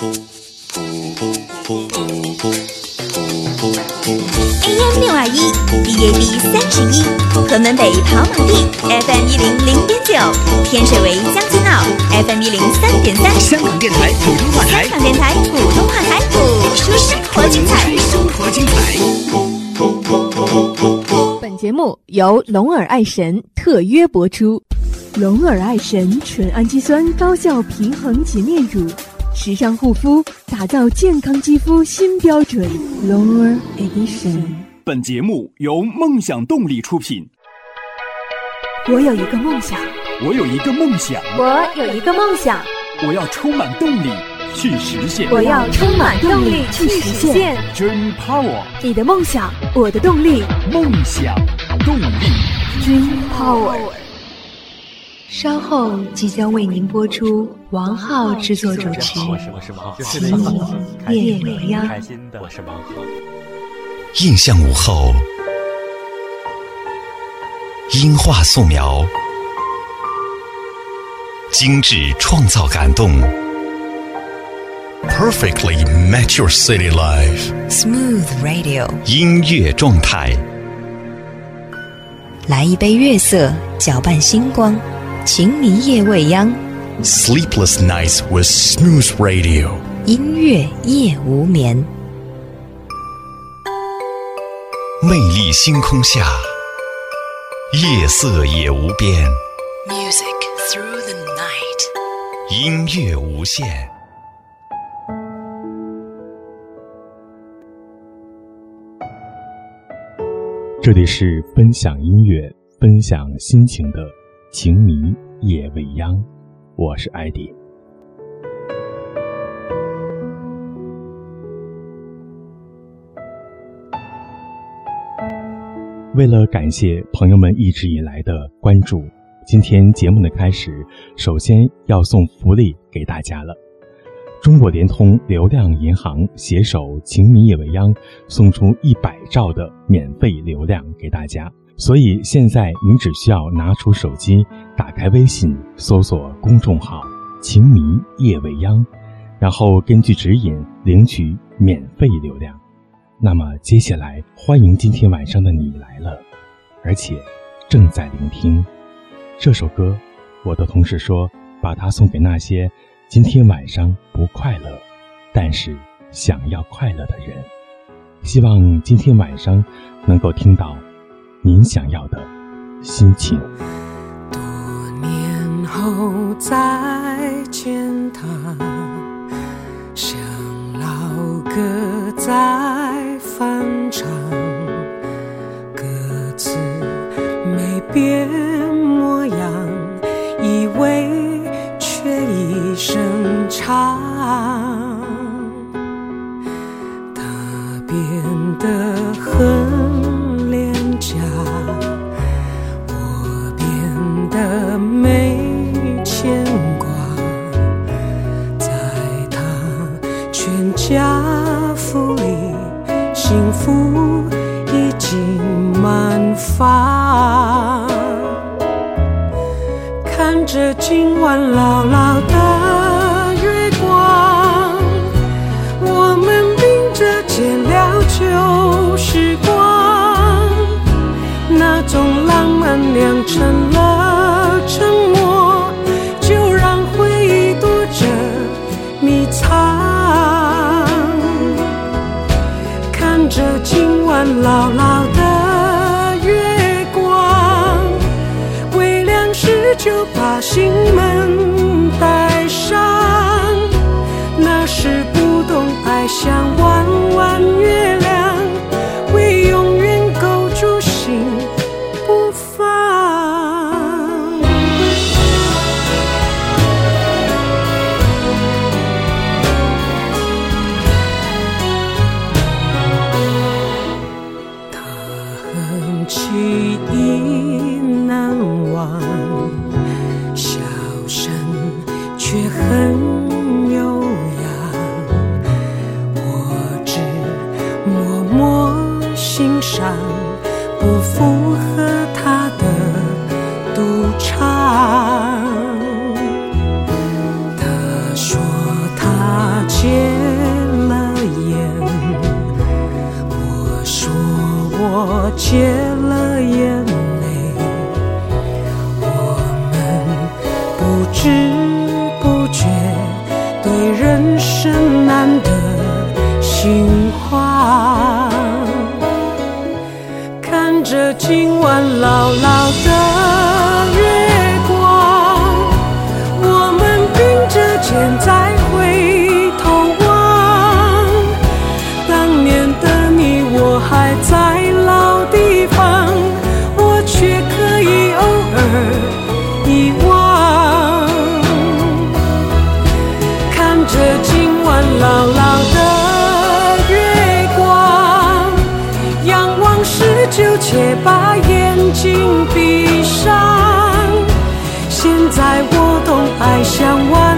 AM 六二一，DAB 三十一，河门北跑马地，FM 一零零点九，天水围将军澳，FM 一零三点三，香港电台普通话台，香港电台普通话台，播出生活精彩，生活精彩。本节目由龙耳爱神特约播出，龙耳爱神纯氨基酸高效平衡洁面乳。时尚护肤，打造健康肌肤新标准。Lower Edition。本节目由梦想动力出品。我有一个梦想，我有一个梦想，我有一个梦想，我要充满动力去实现，我要充满动力去实现。Dream Power，你的梦想，我的动力。梦想动力，Dream Power。稍后即将为您播出王浩制作主持《奇迷夜未央》。我是王浩。印象午后，音画素描，精致创造感动，Perfectly match your city life。Smooth Radio，音乐状态。来一杯月色，搅拌星光。情迷夜未央 Sleepless nights with snooze radio，音乐夜无眠。魅力星空下，夜色也无边。Music through the night，音乐无限。这里是分享音乐、分享心情的。情迷夜未央，我是艾迪。为了感谢朋友们一直以来的关注，今天节目的开始，首先要送福利给大家了。中国联通流量银行携手情迷夜未央，送出一百兆的免费流量给大家。所以现在您只需要拿出手机，打开微信，搜索公众号“情迷夜未央”，然后根据指引领取免费流量。那么接下来，欢迎今天晚上的你来了，而且正在聆听这首歌。我的同事说，把它送给那些今天晚上不快乐，但是想要快乐的人。希望今天晚上能够听到。您想要的心情。多年后再见他，像老歌在翻唱，歌词没变模样，以为却一声长。他变得很。今晚牢牢懂，爱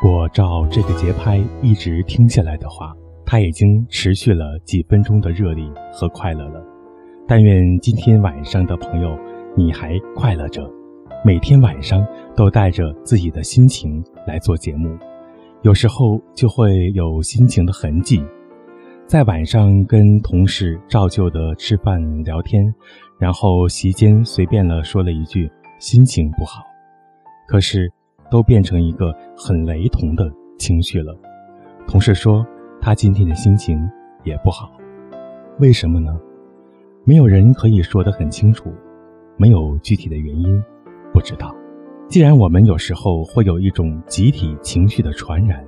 果照这个节拍一直听下来的话，它已经持续了几分钟的热力和快乐了。但愿今天晚上的朋友，你还快乐着，每天晚上都带着自己的心情来做节目，有时候就会有心情的痕迹。在晚上跟同事照旧的吃饭聊天，然后席间随便了说了一句心情不好，可是都变成一个很雷同的情绪了。同事说他今天的心情也不好，为什么呢？没有人可以说得很清楚，没有具体的原因，不知道。既然我们有时候会有一种集体情绪的传染，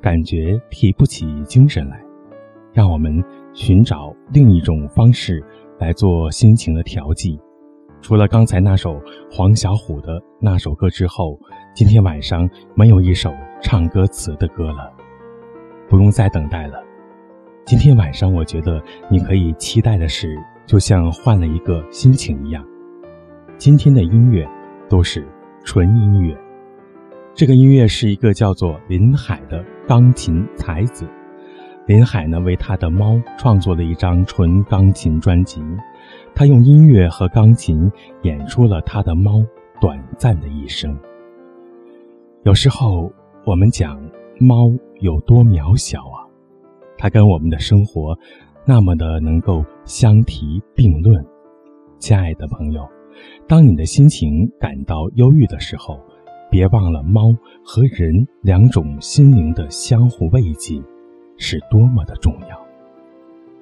感觉提不起精神来，让我们寻找另一种方式来做心情的调剂。除了刚才那首黄小琥的那首歌之后，今天晚上没有一首唱歌词的歌了，不用再等待了。今天晚上，我觉得你可以期待的是，就像换了一个心情一样。今天的音乐都是纯音乐，这个音乐是一个叫做林海的钢琴才子。林海呢，为他的猫创作了一张纯钢琴专辑，他用音乐和钢琴演出了他的猫短暂的一生。有时候我们讲猫有多渺小啊，它跟我们的生活那么的能够相提并论。亲爱的朋友，当你的心情感到忧郁的时候，别忘了猫和人两种心灵的相互慰藉是多么的重要。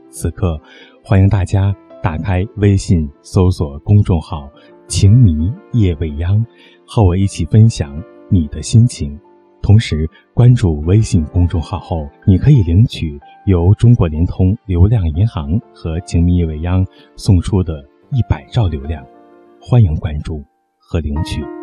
此刻，欢迎大家打开微信，搜索公众号“情迷夜未央”，和我一起分享你的心情。同时，关注微信公众号后，你可以领取由中国联通流量银行和情迷未央送出的一百兆流量。欢迎关注和领取。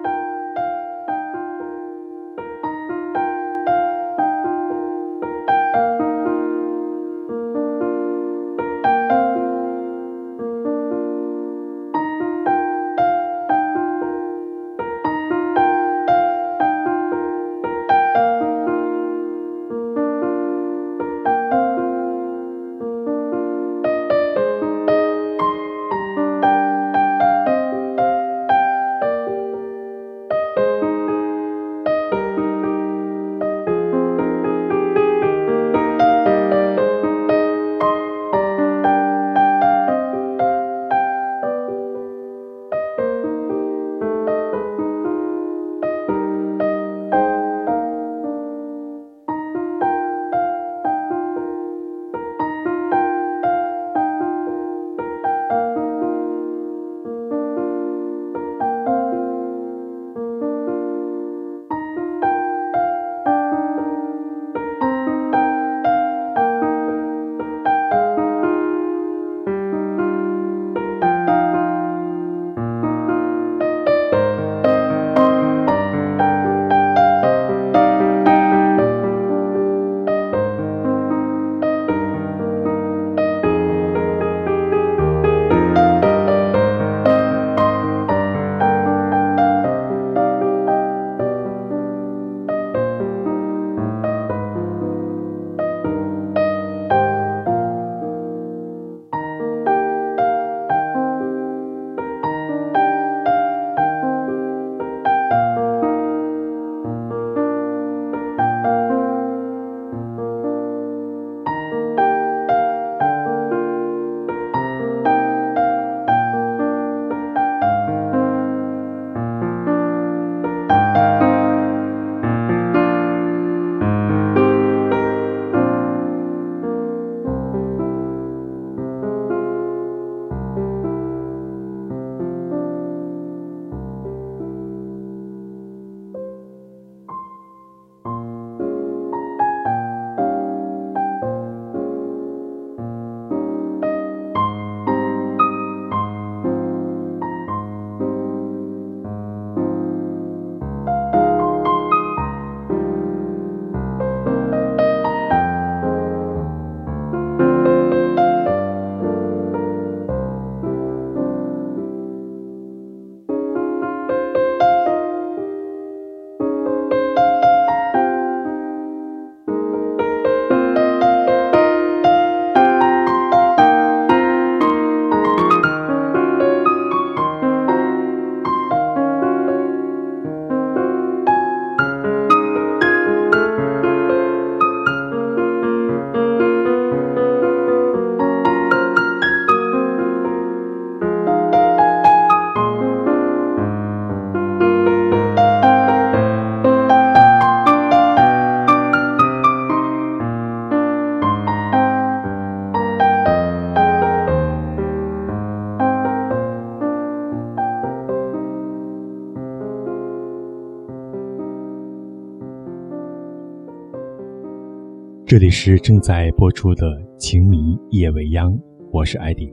这里是正在播出的《情迷夜未央》，我是艾迪。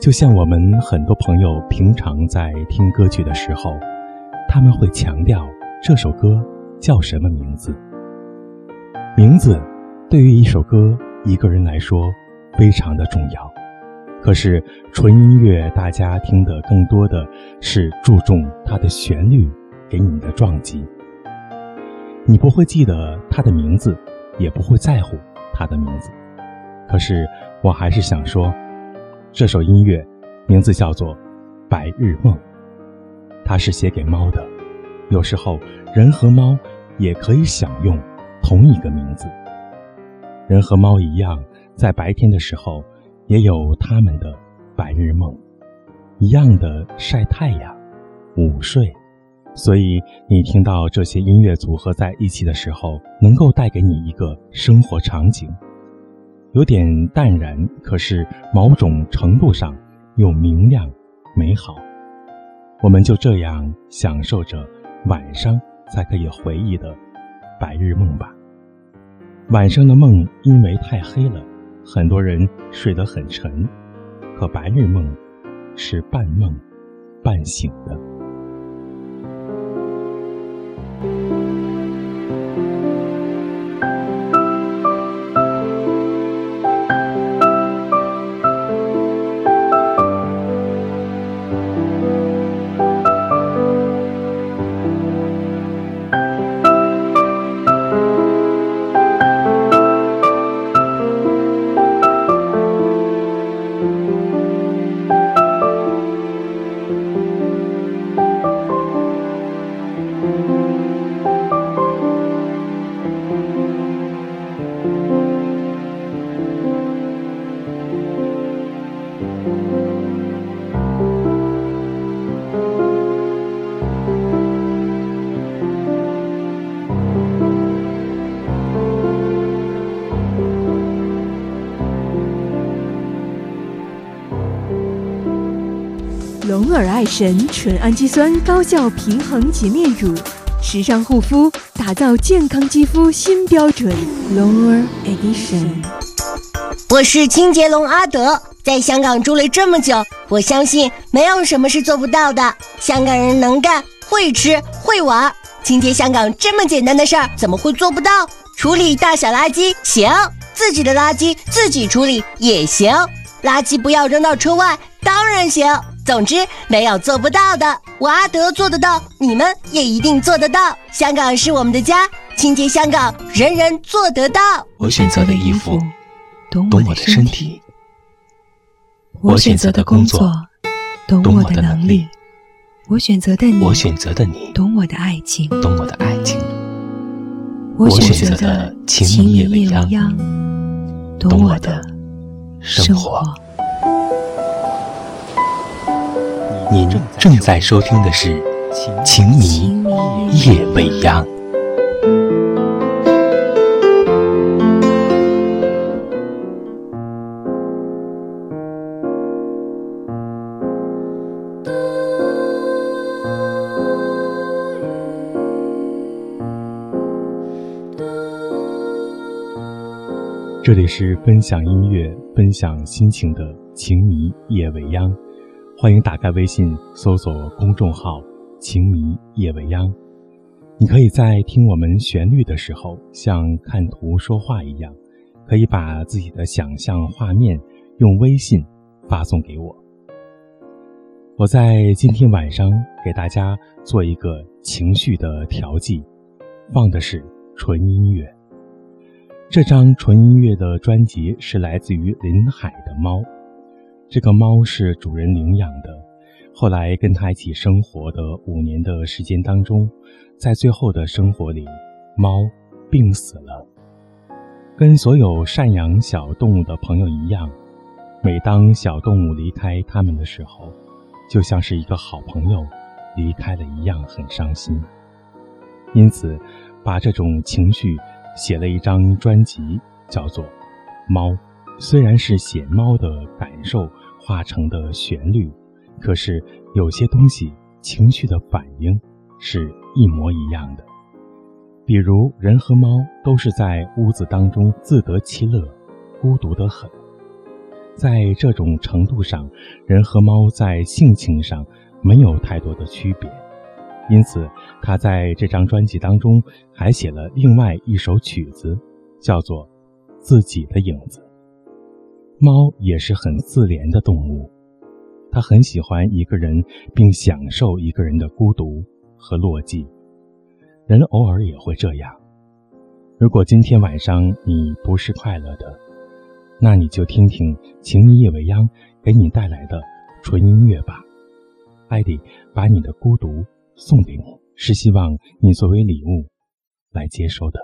就像我们很多朋友平常在听歌曲的时候，他们会强调这首歌叫什么名字。名字对于一首歌、一个人来说非常的重要。可是纯音乐，大家听的更多的是注重它的旋律给你的撞击。你不会记得它的名字，也不会在乎它的名字。可是我还是想说，这首音乐名字叫做《白日梦》，它是写给猫的。有时候人和猫也可以享用同一个名字。人和猫一样，在白天的时候。也有他们的白日梦，一样的晒太阳、午睡，所以你听到这些音乐组合在一起的时候，能够带给你一个生活场景，有点淡然，可是某种程度上又明亮、美好。我们就这样享受着晚上才可以回忆的白日梦吧。晚上的梦因为太黑了。很多人睡得很沉，可白日梦是半梦半醒的。龙尔爱神纯氨基酸高效平衡洁面乳，时尚护肤，打造健康肌肤新标准。龙尔 Edition。我是清洁龙阿德，在香港住了这么久，我相信没有什么是做不到的。香港人能干、会吃、会玩，清洁香港这么简单的事儿，怎么会做不到？处理大小垃圾行，自己的垃圾自己处理也行，垃圾不要扔到车外，当然行。总之，没有做不到的。我阿德做得到，你们也一定做得到。香港是我们的家，清洁香港，人人做得到。我选择的衣服，懂我的身体；我选择的工作，懂我的能力；我选择的你，我选择的你，懂我的爱情，懂我的爱情；我选择的情夜未央，懂我的生活。您正在收听的是《情迷夜未央》。这里是分享音乐、分享心情的《情迷夜未央》。欢迎打开微信，搜索公众号“情迷夜未央”。你可以在听我们旋律的时候，像看图说话一样，可以把自己的想象画面用微信发送给我。我在今天晚上给大家做一个情绪的调剂，放的是纯音乐。这张纯音乐的专辑是来自于林海的《猫》。这个猫是主人领养的，后来跟他一起生活的五年的时间当中，在最后的生活里，猫病死了。跟所有赡养小动物的朋友一样，每当小动物离开他们的时候，就像是一个好朋友离开了一样，很伤心。因此，把这种情绪写了一张专辑，叫做《猫》。虽然是写猫的感受化成的旋律，可是有些东西情绪的反应是一模一样的。比如人和猫都是在屋子当中自得其乐，孤独得很。在这种程度上，人和猫在性情上没有太多的区别。因此，他在这张专辑当中还写了另外一首曲子，叫做《自己的影子》。猫也是很自怜的动物，它很喜欢一个人，并享受一个人的孤独和落寂。人偶尔也会这样。如果今天晚上你不是快乐的，那你就听听情迷夜未央给你带来的纯音乐吧。艾迪把你的孤独。送给你，是希望你作为礼物来接收的。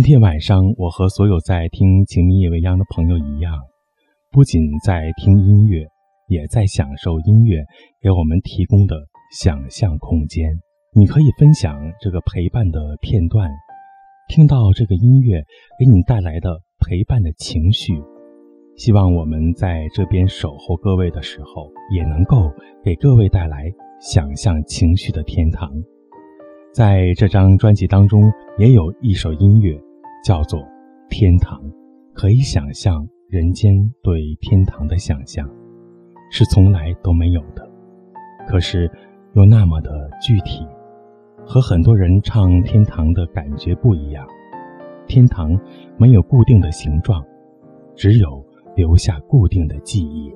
今天晚上，我和所有在听《情迷夜未央》的朋友一样，不仅在听音乐，也在享受音乐给我们提供的想象空间。你可以分享这个陪伴的片段，听到这个音乐给你带来的陪伴的情绪。希望我们在这边守候各位的时候，也能够给各位带来想象情绪的天堂。在这张专辑当中，也有一首音乐，叫做《天堂》，可以想象人间对天堂的想象，是从来都没有的，可是又那么的具体，和很多人唱天堂的感觉不一样。天堂没有固定的形状，只有留下固定的记忆。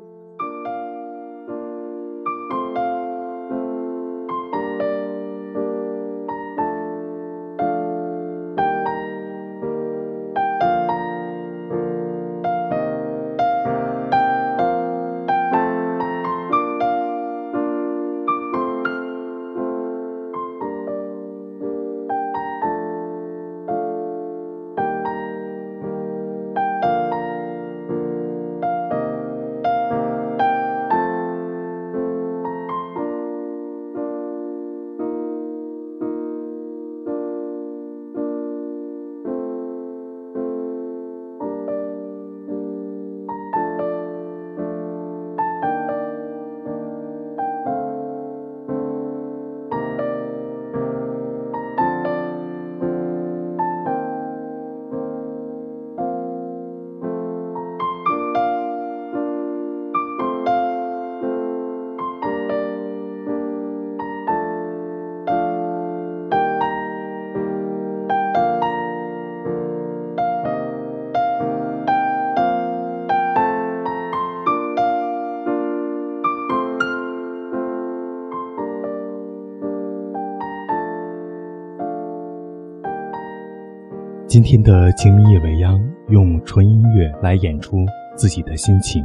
今天的《情迷夜未央》用纯音乐来演出自己的心情，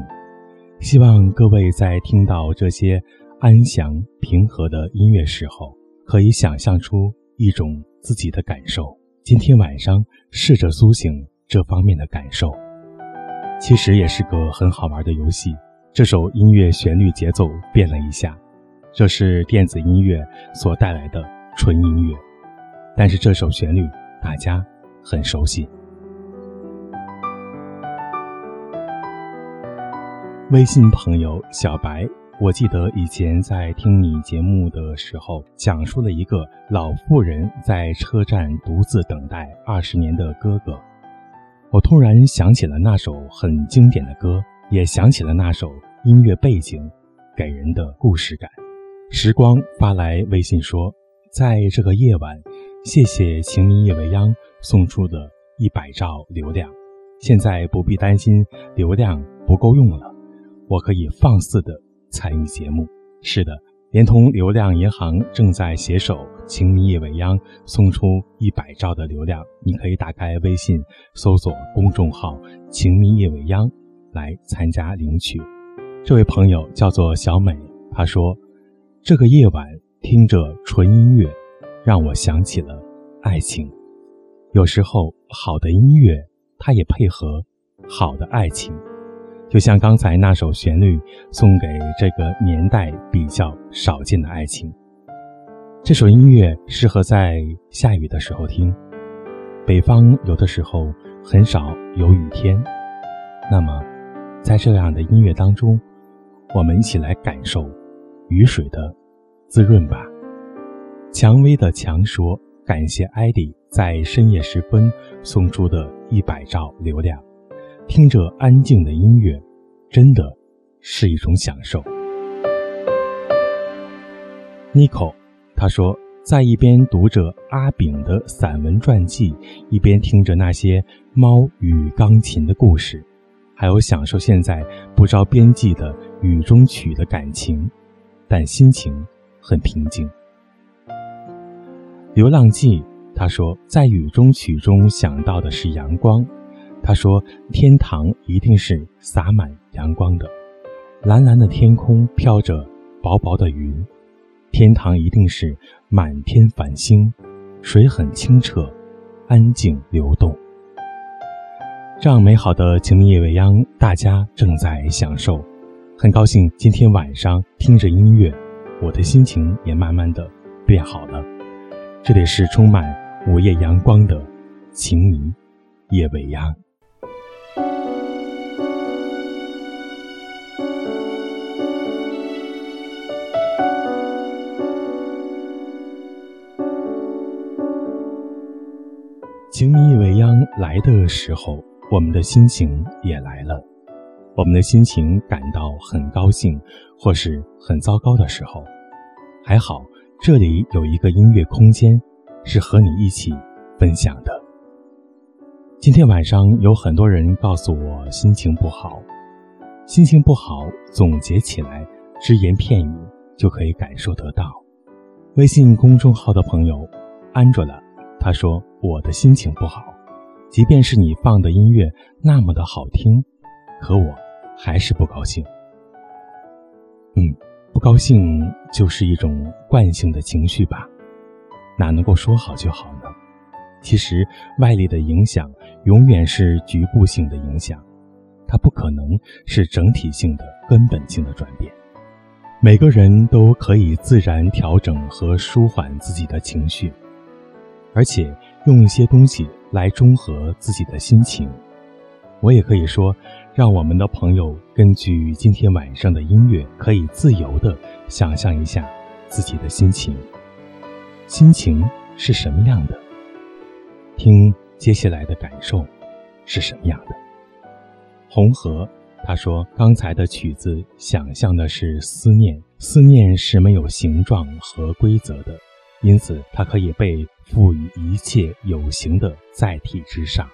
希望各位在听到这些安详平和的音乐时候，可以想象出一种自己的感受。今天晚上试着苏醒这方面的感受，其实也是个很好玩的游戏。这首音乐旋律节奏变了一下，这是电子音乐所带来的纯音乐，但是这首旋律大家。很熟悉。微信朋友小白，我记得以前在听你节目的时候，讲述了一个老妇人在车站独自等待二十年的哥哥。我突然想起了那首很经典的歌，也想起了那首音乐背景给人的故事感。时光发来微信说，在这个夜晚，谢谢情迷夜未央。送出的一百兆流量，现在不必担心流量不够用了，我可以放肆的参与节目。是的，联通流量银行正在携手“情迷夜未央”送出一百兆的流量，你可以打开微信搜索公众号“情迷夜未央”来参加领取。这位朋友叫做小美，她说：“这个夜晚听着纯音乐，让我想起了爱情。”有时候，好的音乐它也配合好的爱情，就像刚才那首旋律送给这个年代比较少见的爱情。这首音乐适合在下雨的时候听，北方有的时候很少有雨天，那么在这样的音乐当中，我们一起来感受雨水的滋润吧。蔷薇的蔷说。感谢艾迪在深夜时分送出的一百兆流量，听着安静的音乐，真的是一种享受。Nico，他说，在一边读着阿炳的散文传记，一边听着那些猫与钢琴的故事，还有享受现在不着边际的雨中曲的感情，但心情很平静。流浪记，他说，在雨中曲中想到的是阳光。他说，天堂一定是洒满阳光的，蓝蓝的天空飘着薄薄的云，天堂一定是满天繁星，水很清澈，安静流动。这样美好的情迷夜未央，大家正在享受，很高兴今天晚上听着音乐，我的心情也慢慢的变好了。这里是充满午夜阳光的情迷夜未央。情迷夜未央来的时候，我们的心情也来了。我们的心情感到很高兴，或是很糟糕的时候，还好。这里有一个音乐空间，是和你一起分享的。今天晚上有很多人告诉我心情不好，心情不好，总结起来只言片语就可以感受得到。微信公众号的朋友安卓了，他说我的心情不好，即便是你放的音乐那么的好听，可我还是不高兴。嗯。不高兴就是一种惯性的情绪吧，哪能够说好就好呢？其实外力的影响永远是局部性的影响，它不可能是整体性的、根本性的转变。每个人都可以自然调整和舒缓自己的情绪，而且用一些东西来中和自己的心情。我也可以说。让我们的朋友根据今天晚上的音乐，可以自由的想象一下自己的心情。心情是什么样的？听接下来的感受是什么样的？红河他说：“刚才的曲子想象的是思念，思念是没有形状和规则的，因此它可以被赋予一切有形的载体之上。”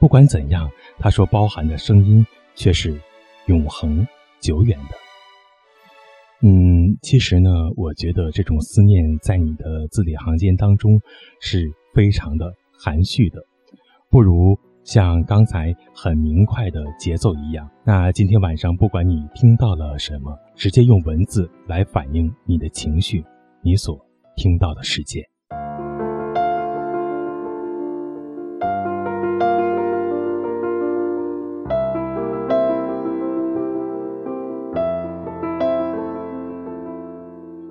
不管怎样，他所包含的声音却是永恒、久远的。嗯，其实呢，我觉得这种思念在你的字里行间当中是非常的含蓄的。不如像刚才很明快的节奏一样。那今天晚上，不管你听到了什么，直接用文字来反映你的情绪，你所听到的世界。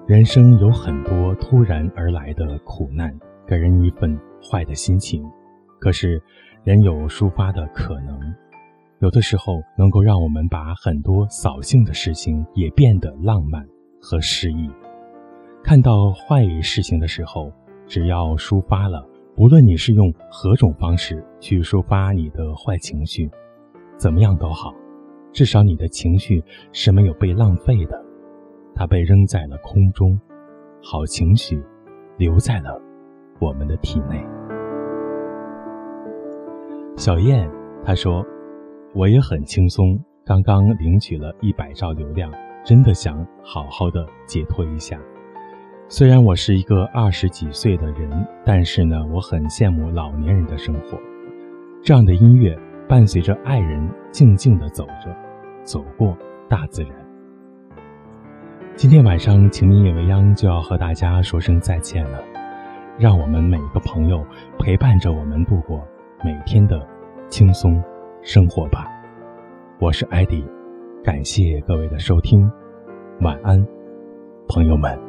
人生有很多突然而来的苦难，给人一份坏的心情。可是，人有抒发的可能，有的时候能够让我们把很多扫兴的事情也变得浪漫和诗意。看到坏事情的时候，只要抒发了，无论你是用何种方式去抒发你的坏情绪，怎么样都好，至少你的情绪是没有被浪费的。它被扔在了空中，好情绪留在了我们的体内。小燕她说：“我也很轻松，刚刚领取了一百兆流量，真的想好好的解脱一下。虽然我是一个二十几岁的人，但是呢，我很羡慕老年人的生活。这样的音乐伴随着爱人静静的走着，走过大自然。”今天晚上，晴明夜未央就要和大家说声再见了。让我们每一个朋友陪伴着我们度过每天的轻松生活吧。我是艾迪，感谢各位的收听，晚安，朋友们。